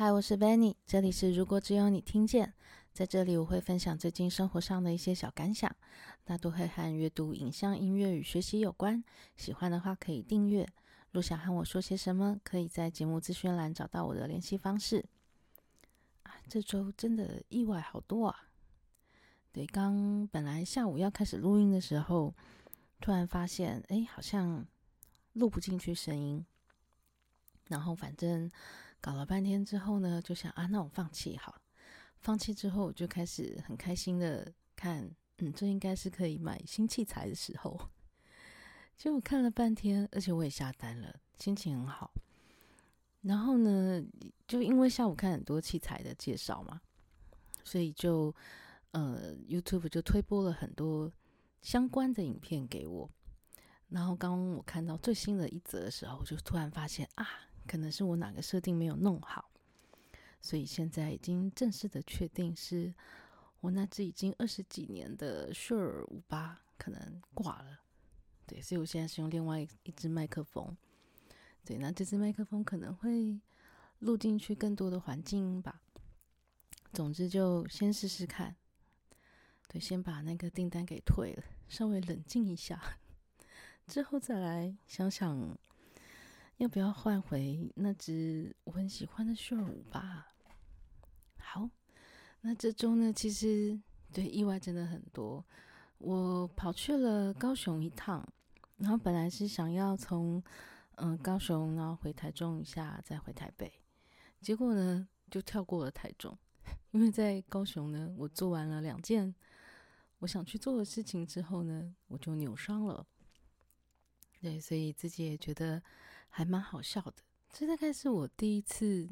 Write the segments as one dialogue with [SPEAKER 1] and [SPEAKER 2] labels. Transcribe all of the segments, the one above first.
[SPEAKER 1] 嗨，我是 Benny，这里是如果只有你听见。在这里，我会分享最近生活上的一些小感想，大多会和阅读、影像、音乐与学习有关。喜欢的话可以订阅。若想和我说些什么，可以在节目资讯栏找到我的联系方式。啊，这周真的意外好多啊！对，刚本来下午要开始录音的时候，突然发现，哎，好像录不进去声音。然后反正。搞了半天之后呢，就想啊，那我放弃好。放弃之后，我就开始很开心的看，嗯，这应该是可以买新器材的时候。结果看了半天，而且我也下单了，心情很好。然后呢，就因为下午看很多器材的介绍嘛，所以就呃，YouTube 就推播了很多相关的影片给我。然后刚我看到最新的一则的时候，我就突然发现啊。可能是我哪个设定没有弄好，所以现在已经正式的确定是我那只已经二十几年的 Sure 五八可能挂了。对，所以我现在是用另外一支麦克风。对，那这支麦克风可能会录进去更多的环境音吧。总之就先试试看。对，先把那个订单给退了，稍微冷静一下，之后再来想想。要不要换回那只我很喜欢的 Shure 五八？好，那这周呢，其实对意外真的很多。我跑去了高雄一趟，然后本来是想要从嗯、高雄然后回台中一下，再回台北，结果呢就跳过了台中，因为在高雄呢，我做完了两件我想去做的事情之后呢，我就扭伤了。对，所以自己也觉得。还蛮好笑的，这大概是我第一次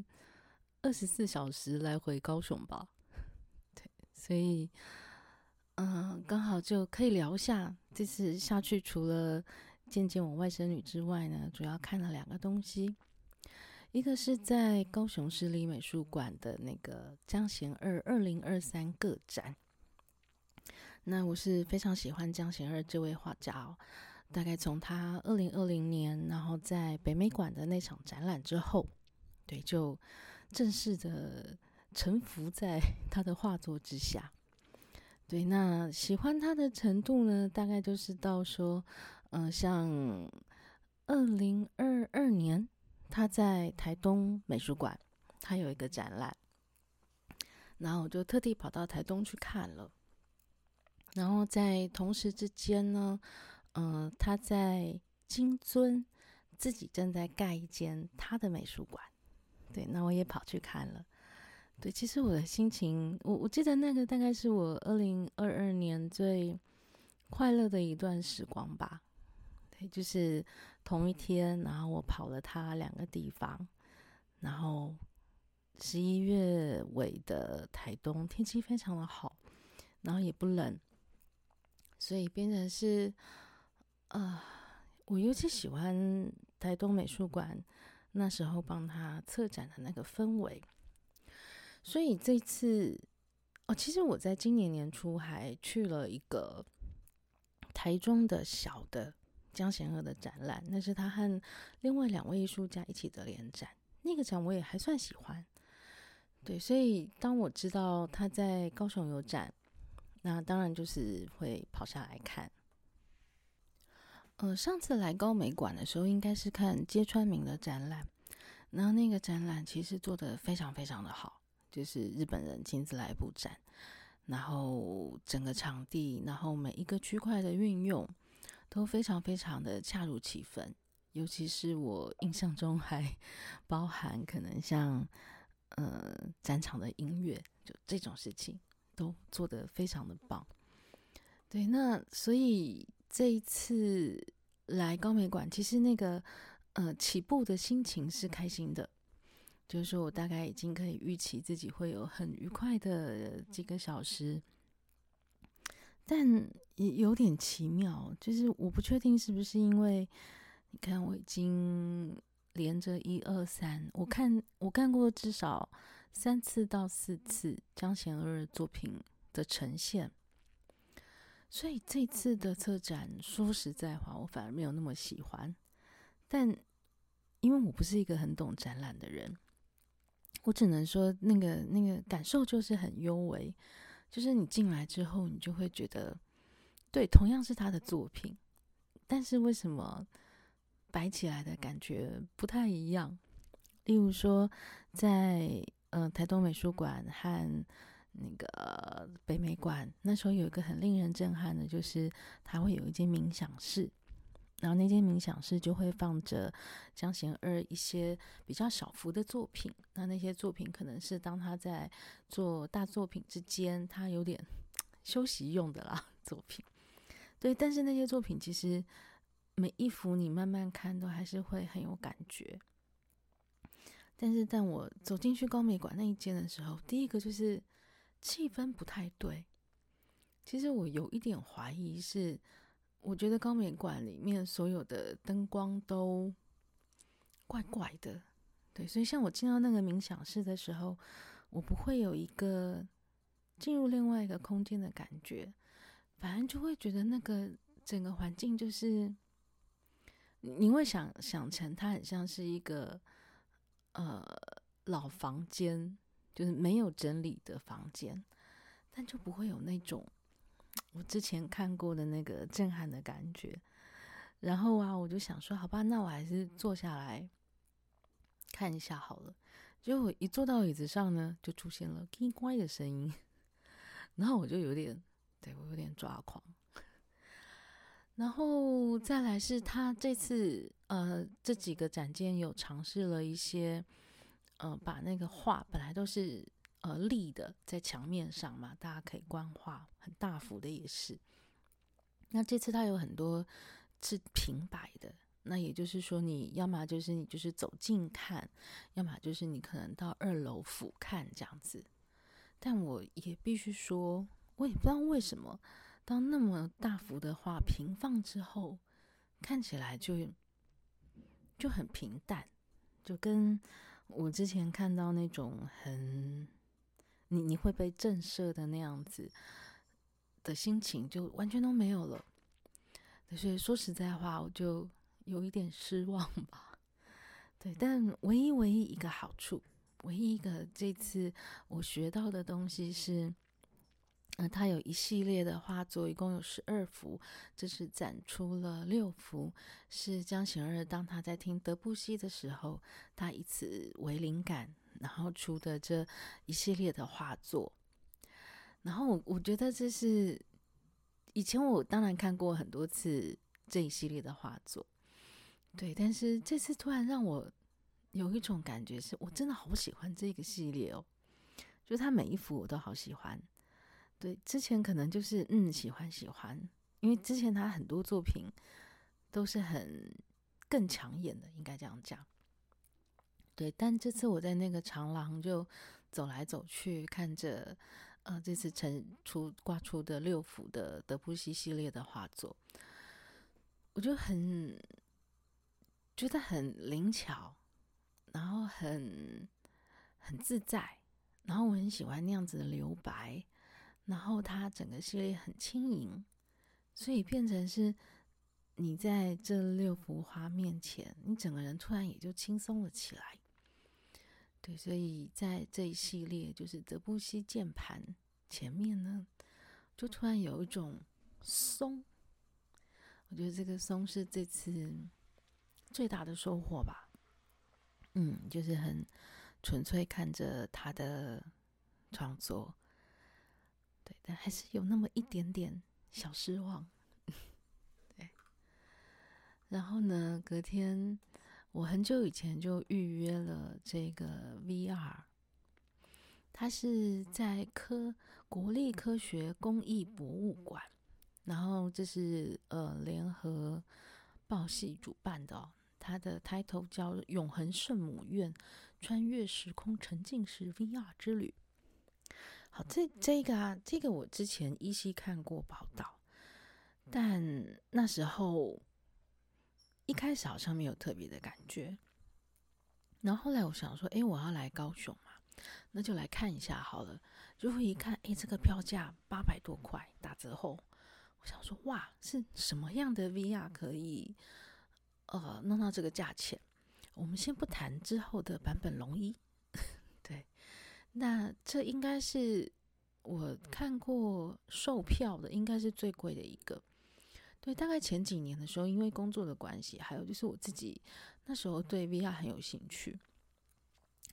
[SPEAKER 1] 二十四小时来回高雄吧。对，所以嗯，刚好就可以聊一下这次下去，除了见见我外甥女之外呢，主要看了两个东西，一个是在高雄市立美术馆的那个江贤二二零二三个展。那我是非常喜欢江贤二这位画家哦。大概从他二零二零年，然后在北美馆的那场展览之后，对，就正式的臣服在 他的画作之下。对，那喜欢他的程度呢，大概就是到说，嗯、像二零二二年他在台东美术馆，他有一个展览，然后我就特地跑到台东去看了。然后在同时之间呢。嗯，他在金樽自己正在盖一间他的美术馆，对，那我也跑去看了。对，其实我的心情，我我记得那个大概是我二零二二年最快乐的一段时光吧。对，就是同一天，然后我跑了他两个地方，然后十一月尾的台东天气非常的好，然后也不冷，所以变成是。啊、我尤其喜欢台东美术馆那时候帮他策展的那个氛围，所以这次哦，其实我在今年年初还去了一个台中的小的江贤二的展览，那是他和另外两位艺术家一起的联展，那个展我也还算喜欢。对，所以当我知道他在高雄有展，那当然就是会跑下来看。呃，上次来高美馆的时候，应该是看揭川明的展览，然后那个展览其实做得非常非常的好，就是日本人亲自来布展，然后整个场地，然后每一个区块的运用都非常非常的恰如其分，尤其是我印象中还 包含可能像呃展场的音乐，就这种事情都做得非常的棒。对，那所以。这一次来高美馆，其实那个呃起步的心情是开心的，就是说我大概已经可以预期自己会有很愉快的几个小时，但也有点奇妙，就是我不确定是不是因为你看我已经连着一二三，我看我看过至少三次到四次江贤二作品的呈现。所以这次的策展，说实在话，我反而没有那么喜欢。但因为我不是一个很懂展览的人，我只能说，那个那个感受就是很幽微，就是你进来之后，你就会觉得，对，同样是他的作品，但是为什么摆起来的感觉不太一样？例如说，在呃台东美术馆和那个北美馆，那时候有一个很令人震撼的，就是它会有一间冥想室。然后那间冥想室就会放着江贤二一些比较小幅的作品，那那些作品可能是当他在做大作品之间，他有点休息用的啦作品。对，但是那些作品其实每一幅你慢慢看都还是会很有感觉。但是当我走进去高美馆那一间的时候，第一个就是气氛不太对。其实我有一点怀疑是。我觉得高美馆里面所有的灯光都怪怪的，对，所以像我进到那个冥想室的时候，我不会有一个进入另外一个空间的感觉，反正就会觉得那个整个环境就是，你会想想成它很像是一个呃老房间，就是没有整理的房间，但就不会有那种。我之前看过的那个震撼的感觉，然后啊，我就想说，好吧，那我还是坐下来看一下好了。结果一坐到椅子上呢，就出现了“叮咣”的声音，然后我就有点，对，我有点抓狂。然后再来是他这次呃这几个展间有尝试了一些，呃，把那个画本来都是。呃，立的在墙面上嘛，大家可以观画，很大幅的也是。那这次它有很多是平摆的，那也就是说，你要么就是你就是走近看，要么就是你可能到二楼俯瞰这样子。但我也必须说，我也不知道为什么，当那么大幅的画平放之后，看起来就就很平淡，就跟我之前看到那种很。你你会被震慑的那样子的心情就完全都没有了，所以说实在话，我就有一点失望吧。对，但唯一唯一一个好处，唯一一个这次我学到的东西是，呃，他有一系列的画作，一共有十二幅，这是展出了六幅，是江贤二当他在听德布西的时候，他以此为灵感。然后出的这一系列的画作，然后我我觉得这是以前我当然看过很多次这一系列的画作，对，但是这次突然让我有一种感觉，是我真的好喜欢这个系列哦，就他每一幅我都好喜欢，对，之前可能就是嗯喜欢喜欢，因为之前他很多作品都是很更抢眼的，应该这样讲。对，但这次我在那个长廊就走来走去，看着呃这次陈出挂出的六幅的德布西系列的画作，我就很觉得很灵巧，然后很很自在，然后我很喜欢那样子的留白，然后它整个系列很轻盈，所以变成是你在这六幅画面前，你整个人突然也就轻松了起来。对，所以在这一系列就是德布西键盘前面呢，就突然有一种松。我觉得这个松是这次最大的收获吧。嗯，就是很纯粹看着他的创作，但还是有那么一点点小失望。对，然后呢，隔天。我很久以前就预约了这个 VR，它是在科国立科学工艺博物馆，然后这是呃联合报系主办的，它的 title 叫《永恒圣母院穿越时空沉浸式 VR 之旅》。好，这这个啊，这个我之前依稀看过报道，但那时候。一开始好像没有特别的感觉，然后后来我想说，哎，我要来高雄嘛，那就来看一下好了。就会一看，哎，这个票价八百多块，打折后，我想说，哇，是什么样的 VR 可以呃弄到这个价钱？我们先不谈之后的版本龙一，那这应该是我看过售票的，应该是最贵的一个。对，大概前几年的时候，因为工作的关系，还有就是我自己那时候对 VR 很有兴趣，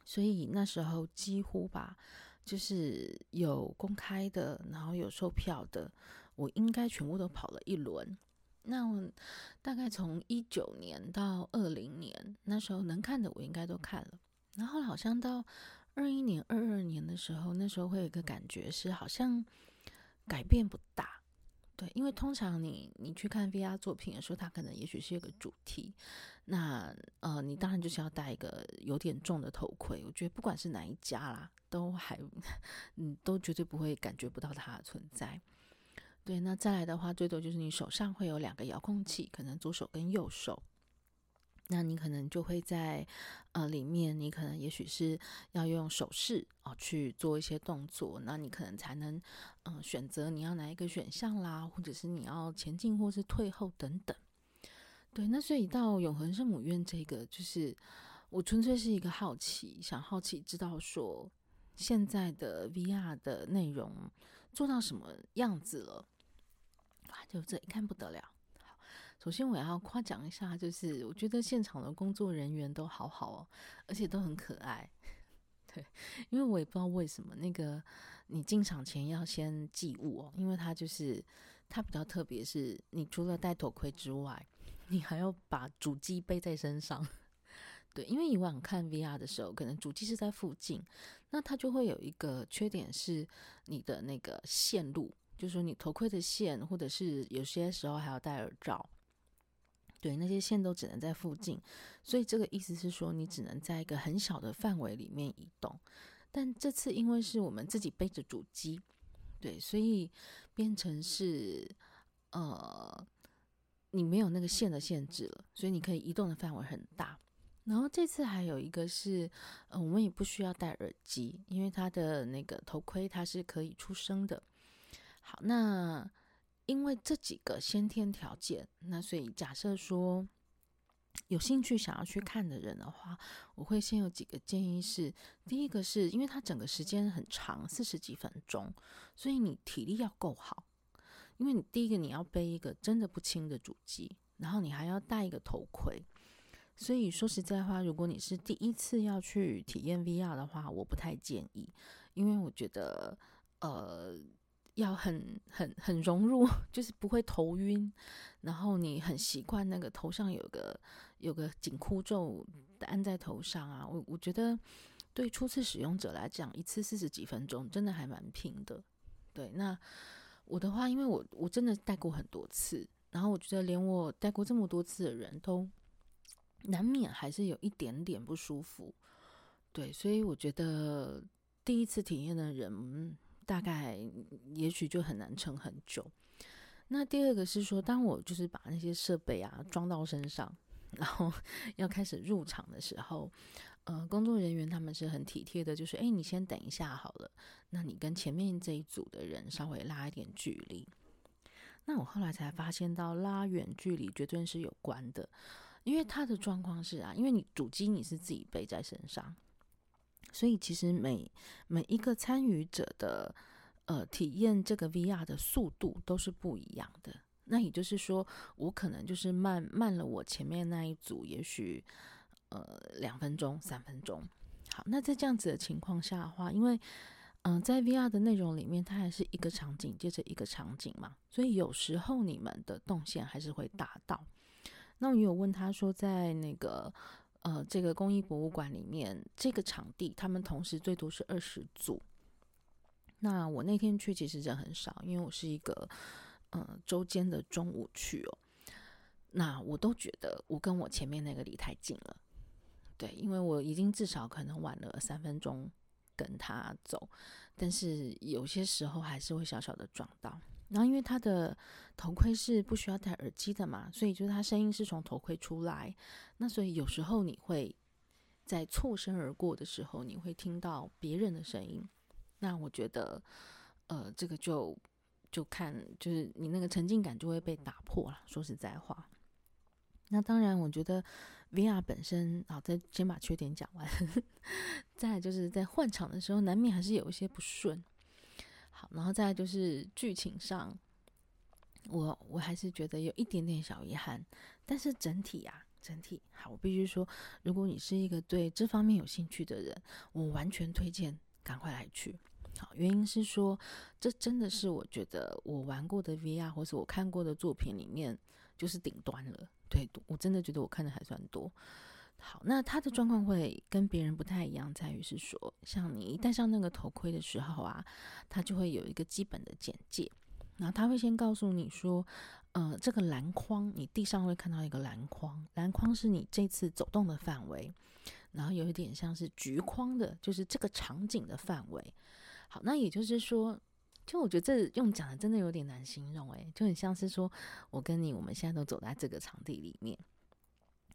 [SPEAKER 1] 所以那时候几乎吧，就是有公开的，然后有售票的，我应该全部都跑了一轮。那大概从一九年到二零年，那时候能看的我应该都看了。然后好像到二一年、二二年的时候，那时候会有一个感觉是好像改变不大，对，因为通常你你去看 VR 作品的时候，它可能也许是一个主题，那呃，你当然就是要戴一个有点重的头盔。我觉得不管是哪一家啦，都还 嗯都绝对不会感觉不到它的存在。对，那再来的话，最多就是你手上会有两个遥控器，可能左手跟右手。那你可能就会在呃里面，你可能也许是要用手势哦去做一些动作，那你可能才能嗯、选择你要哪一个选项啦，或者是你要前进或是退后等等。对，那所以到永恒圣母院这个，就是我纯粹是一个好奇，想好奇知道说现在的 VR 的内容做到什么样子了。就这一看不得了。首先我要夸奖一下，就是我觉得现场的工作人员都好好哦，而且都很可爱。对，因为我也不知道为什么那个你进场前要先寄物哦，因为它就是它比较特别，是你除了戴头盔之外，你还要把主机背在身上。对，因为以往看 VR 的时候，可能主机是在附近，那它就会有一个缺点是你的那个线路。就是说，你头盔的线，或者是有些时候还要戴耳罩，对，那些线都只能在附近，所以这个意思是说，你只能在一个很小的范围里面移动。但这次因为是我们自己背着主机，对，所以变成是呃，你没有那个线的限制了，所以你可以移动的范围很大。然后这次还有一个是，呃，我们也不需要戴耳机，因为它的那个头盔它是可以出声的。好，那因为这几个先天条件，那所以假设说有兴趣想要去看的人的话，我会先有几个建议是：第一个是因为它整个时间很长，四十几分钟，所以你体力要够好。因为你第一个你要背一个真的不轻的主机，然后你还要戴一个头盔，所以说实在话，如果你是第一次要去体验 VR 的话，我不太建议，因为我觉得呃。要很很很融入，就是不会头晕，然后你很习惯那个头上有个有个紧箍咒安在头上啊。我我觉得对初次使用者来讲，一次四十几分钟真的还蛮拼的。对，那我的话，因为我我真的戴过很多次，然后我觉得连我戴过这么多次的人都难免还是有一点点不舒服。对，所以我觉得第一次体验的人。大概也许就很难撑很久。那第二个是说，当我就是把那些设备啊装到身上，然后 要开始入场的时候，呃，工作人员他们是很体贴的，就是哎，你先等一下好了，那你跟前面这一组的人稍微拉一点距离。那我后来才发现到拉远距离绝对是有关的，因为他的状况是啊，因为你主机你是自己背在身上。所以其实每每一个参与者的呃体验这个 VR 的速度都是不一样的。那也就是说，我可能就是慢慢了我前面那一组，也许呃两分钟、三分钟。好，那在这样子的情况下的话，因为嗯、在 VR 的内容里面，它还是一个场景接着一个场景嘛，所以有时候你们的动线还是会达到。那我有问他说，在那个。呃，这个工艺博物馆里面，这个场地他们同时最多是二十组。那我那天去其实人很少，因为我是一个呃周间的中午去哦。那我都觉得我跟我前面那个离太近了，对，因为我已经至少可能晚了三分钟跟他走，但是有些时候还是会小小的撞到。然后，因为他的头盔是不需要戴耳机的嘛，所以就是他声音是从头盔出来。那所以有时候你会在错身而过的时候，你会听到别人的声音。那我觉得，呃，这个就就看就是你那个沉浸感就会被打破了。说实在话，那当然，我觉得 VR 本身，好，再先把缺点讲完。再就是在换场的时候，难免还是有一些不顺。然后再就是剧情上，我我还是觉得有一点点小遗憾。但是整体啊，整体好，我必须说，如果你是一个对这方面有兴趣的人，我完全推荐赶快来去。好，原因是说，这真的是我觉得我玩过的 VR 或是我看过的作品里面，就是顶端了。对，我真的觉得我看的还算多。好，那他的状况会跟别人不太一样，在于是说，像你一戴上那个头盔的时候啊，他就会有一个基本的简介，然后他会先告诉你说，呃，这个篮筐，你地上会看到一个篮筐，篮筐是你这次走动的范围，然后有一点像是橘框的，就是这个场景的范围。好，那也就是说。就我觉得这用讲的真的有点难形容，诶，就很像是说我跟你，我们现在都走在这个场地里面，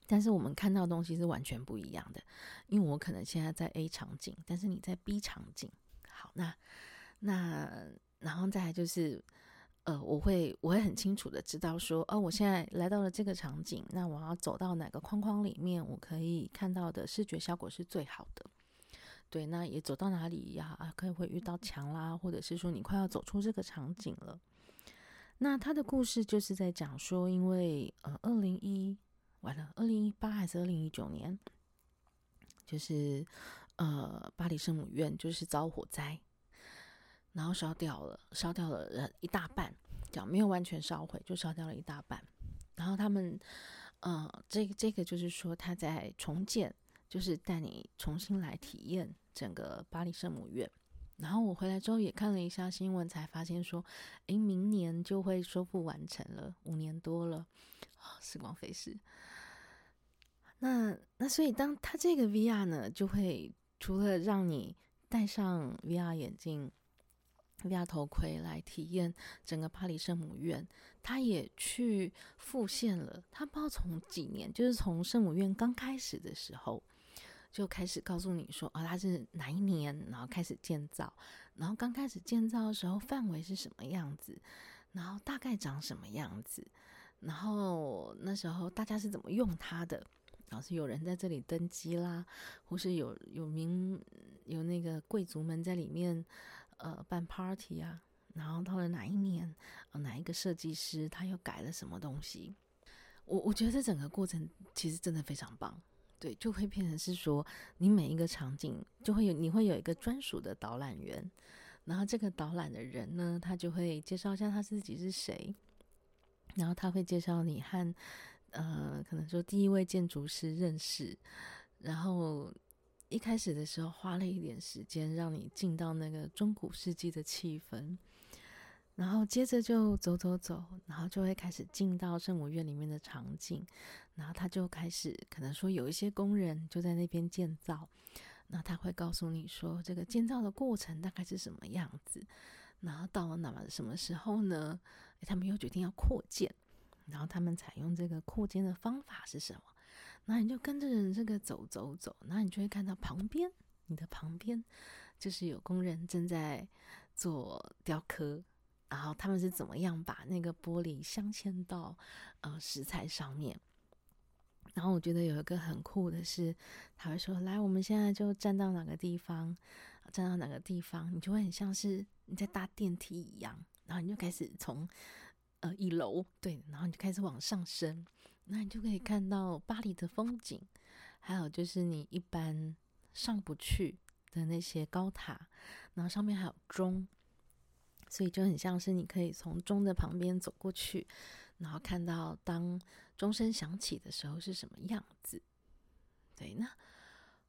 [SPEAKER 1] 但是我们看到的东西是完全不一样的，因为我可能现在在 A 场景，但是你在 B 场景。好，那那然后再来就是，呃，我会我会很清楚的知道说，哦，我现在来到了这个场景，那我要走到哪个框框里面，我可以看到的视觉效果是最好的。对，那也走到哪里呀？啊，可能会遇到墙啦，或者是说你快要走出这个场景了。那他的故事就是在讲说，因为呃，二零一完了，二零一八还是二零一九年，就是呃，巴黎圣母院就是遭火灾，然后烧掉了，烧掉了一大半，讲没有完全烧毁，就烧掉了一大半。然后他们呃，这个这个就是说他在重建。就是带你重新来体验整个巴黎圣母院，然后我回来之后也看了一下新闻，才发现说，诶，明年就会修复完成了，五年多了，时光飞逝。那那所以当它这个 VR 呢，就会除了让你戴上 VR 眼镜、VR 头盔来体验整个巴黎圣母院，他也去复现了。他不知道从几年，就是从圣母院刚开始的时候。就开始告诉你说，哦，它是哪一年，然后开始建造，然后刚开始建造的时候范围是什么样子，然后大概长什么样子，然后那时候大家是怎么用它的，然后是有人在这里登基啦，或是有有名有那个贵族们在里面呃办 party 啊，然后到了哪一年，呃，哪一个设计师他又改了什么东西，我我觉得这整个过程其实真的非常棒。对，就会变成是说，你每一个场景就会有，你会有一个专属的导览员，然后这个导览的人呢，他就会介绍一下他自己是谁，然后他会介绍你和呃，可能说第一位建筑师认识，然后一开始的时候花了一点时间让你进到那个中古世纪的气氛。然后接着就走走走，然后就会开始进到圣母院里面的场景，然后他就开始可能说有一些工人就在那边建造，那他会告诉你说这个建造的过程大概是什么样子，然后到了那么什么时候呢？他们又决定要扩建，然后他们采用这个扩建的方法是什么？那你就跟着这个走走走，那你就会看到旁边，你的旁边就是有工人正在做雕刻。然后他们是怎么样把那个玻璃镶嵌到呃石材上面？然后我觉得有一个很酷的是，他会说：“来，我们现在就站到哪个地方，站到哪个地方，你就会很像是你在搭电梯一样。然后你就开始从呃一楼对，然后你就开始往上升，那你就可以看到巴黎的风景，还有就是你一般上不去的那些高塔，然后上面还有钟。”所以就很像是你可以从钟的旁边走过去，然后看到当钟声响起的时候是什么样子。对，那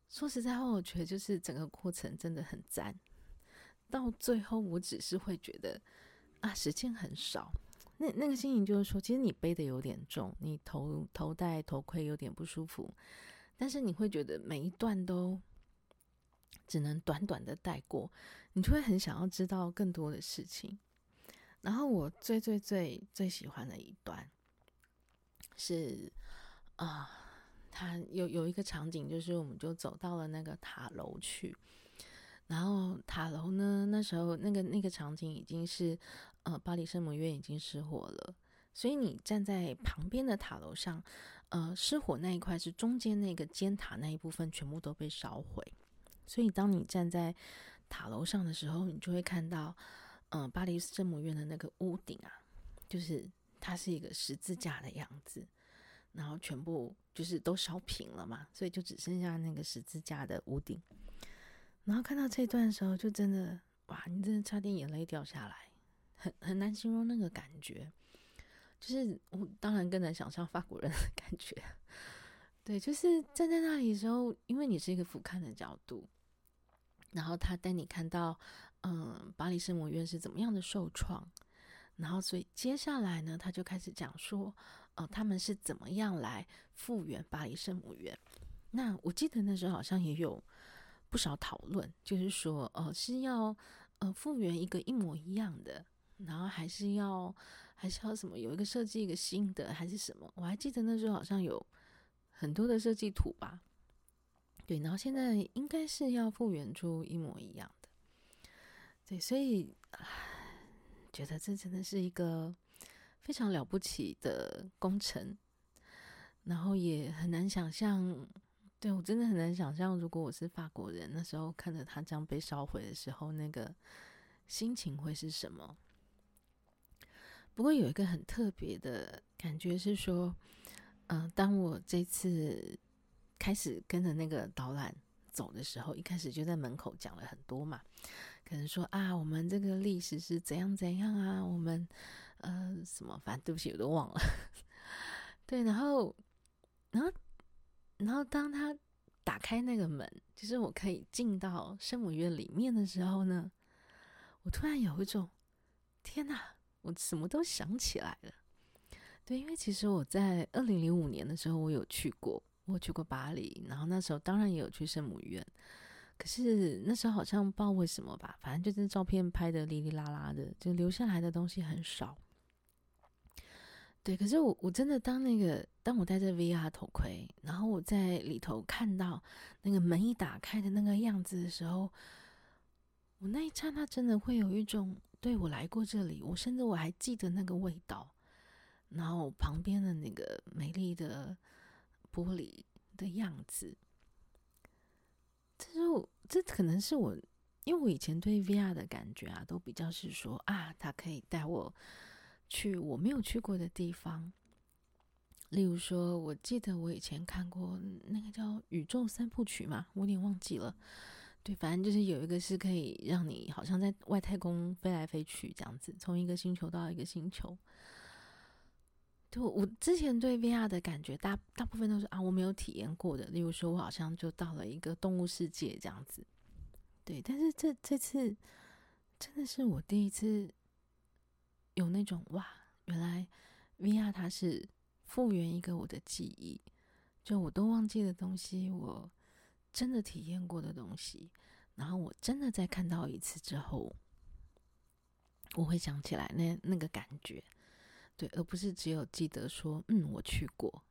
[SPEAKER 1] 说实在话，我觉得就是整个过程真的很赞。到最后，我只是会觉得啊，时间很少。那那个心情就是说，其实你背得有点重，你头头戴头盔有点不舒服，但是你会觉得每一段都。只能短短的带过，你就会很想要知道更多的事情。然后我最最最最喜欢的一段是啊，他有有一个场景，就是我们就走到了那个塔楼去，然后塔楼呢，那时候那个那个场景已经是呃巴黎圣母院已经失火了，所以你站在旁边的塔楼上，呃，失火那一块是中间那个尖塔那一部分全部都被烧毁，所以当你站在塔楼上的时候，你就会看到，嗯、呃，巴黎圣母院的那个屋顶啊，就是它是一个十字架的样子，然后全部就是都烧平了嘛，所以就只剩下那个十字架的屋顶。然后看到这段的时候，就真的哇，你真的差点眼泪掉下来，很很难形容那个感觉。就是我当然更难想象法国人的感觉，对，就是站在那里的时候，因为你是一个俯瞰的角度，然后他带你看到，嗯，巴黎圣母院是怎么样的受创，然后所以接下来呢，他就开始讲说，呃，他们是怎么样来复原巴黎圣母院。那我记得那时候好像也有不少讨论，就是说，呃，是要呃复原一个一模一样的，然后还是要。还是要什么有一个设计一个新的还是什么？我还记得那时候好像有很多的设计图吧。对，然后现在应该是要复原出一模一样的。对，所以觉得这真的是一个非常了不起的工程。然后也很难想象，对，我真的很难想象，如果我是法国人，那时候看着它这样被烧毁的时候，那个心情会是什么？不过有一个很特别的感觉是说，嗯、当我这次开始跟着那个导览走的时候，一开始就在门口讲了很多嘛，可能说啊，我们这个历史是怎样怎样啊，我们呃什么，反正对不起，我都忘了。对，然后，然后，然后当他打开那个门，就是我可以进到圣母院里面的时候呢，我突然有一种天哪！我什么都想起来了，对，因为其实我在二零零五年的时候，我有去过，我去过巴黎，然后那时候当然也有去圣母院，可是那时候好像不知道为什么吧，反正就是照片拍得哩哩啦啦的，就留下来的东西很少。对，可是我我真的当那个当我戴着 VR 头盔，然后我在里头看到那个门一打开的那个样子的时候，我那一刹那真的会有一种。对，我来过这里，我甚至我还记得那个味道，然后旁边的那个美丽的玻璃的样子。这时候，这可能是我，因为我以前对 VR 的感觉啊，都比较是说啊，它可以带我去我没有去过的地方。例如说，我记得我以前看过那个叫《宇宙三部曲》嘛，我有点忘记了。对，反正就是有一个是可以让你好像在外太空飞来飞去这样子，从一个星球到一个星球。对，我之前对 VR 的感觉大大部分都是啊，我没有体验过的。例如说，我好像就到了一个动物世界这样子。对，但是这这次真的是我第一次有那种哇，原来 VR 它是复原一个我的记忆，就我都忘记的东西，我。真的体验过的东西，然后我真的再看到一次之后，我会想起来那那个感觉，对，而不是只有记得说，嗯，我去过，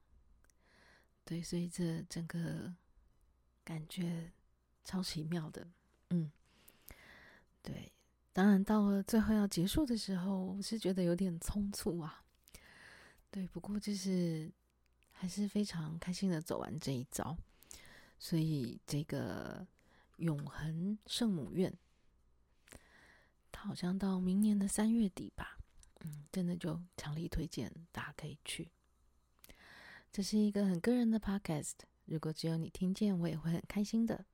[SPEAKER 1] 对，所以这整个感觉超奇妙的，嗯，对，当然到了最后要结束的时候，我是觉得有点匆促啊，对，不过就是还是非常开心的走完这一遭。所以这个永恒圣母院，它好像到明年的三月底吧，嗯，真的就强力推荐大家可以去。这是一个很个人的 podcast，如果只有你听见，我也会很开心的。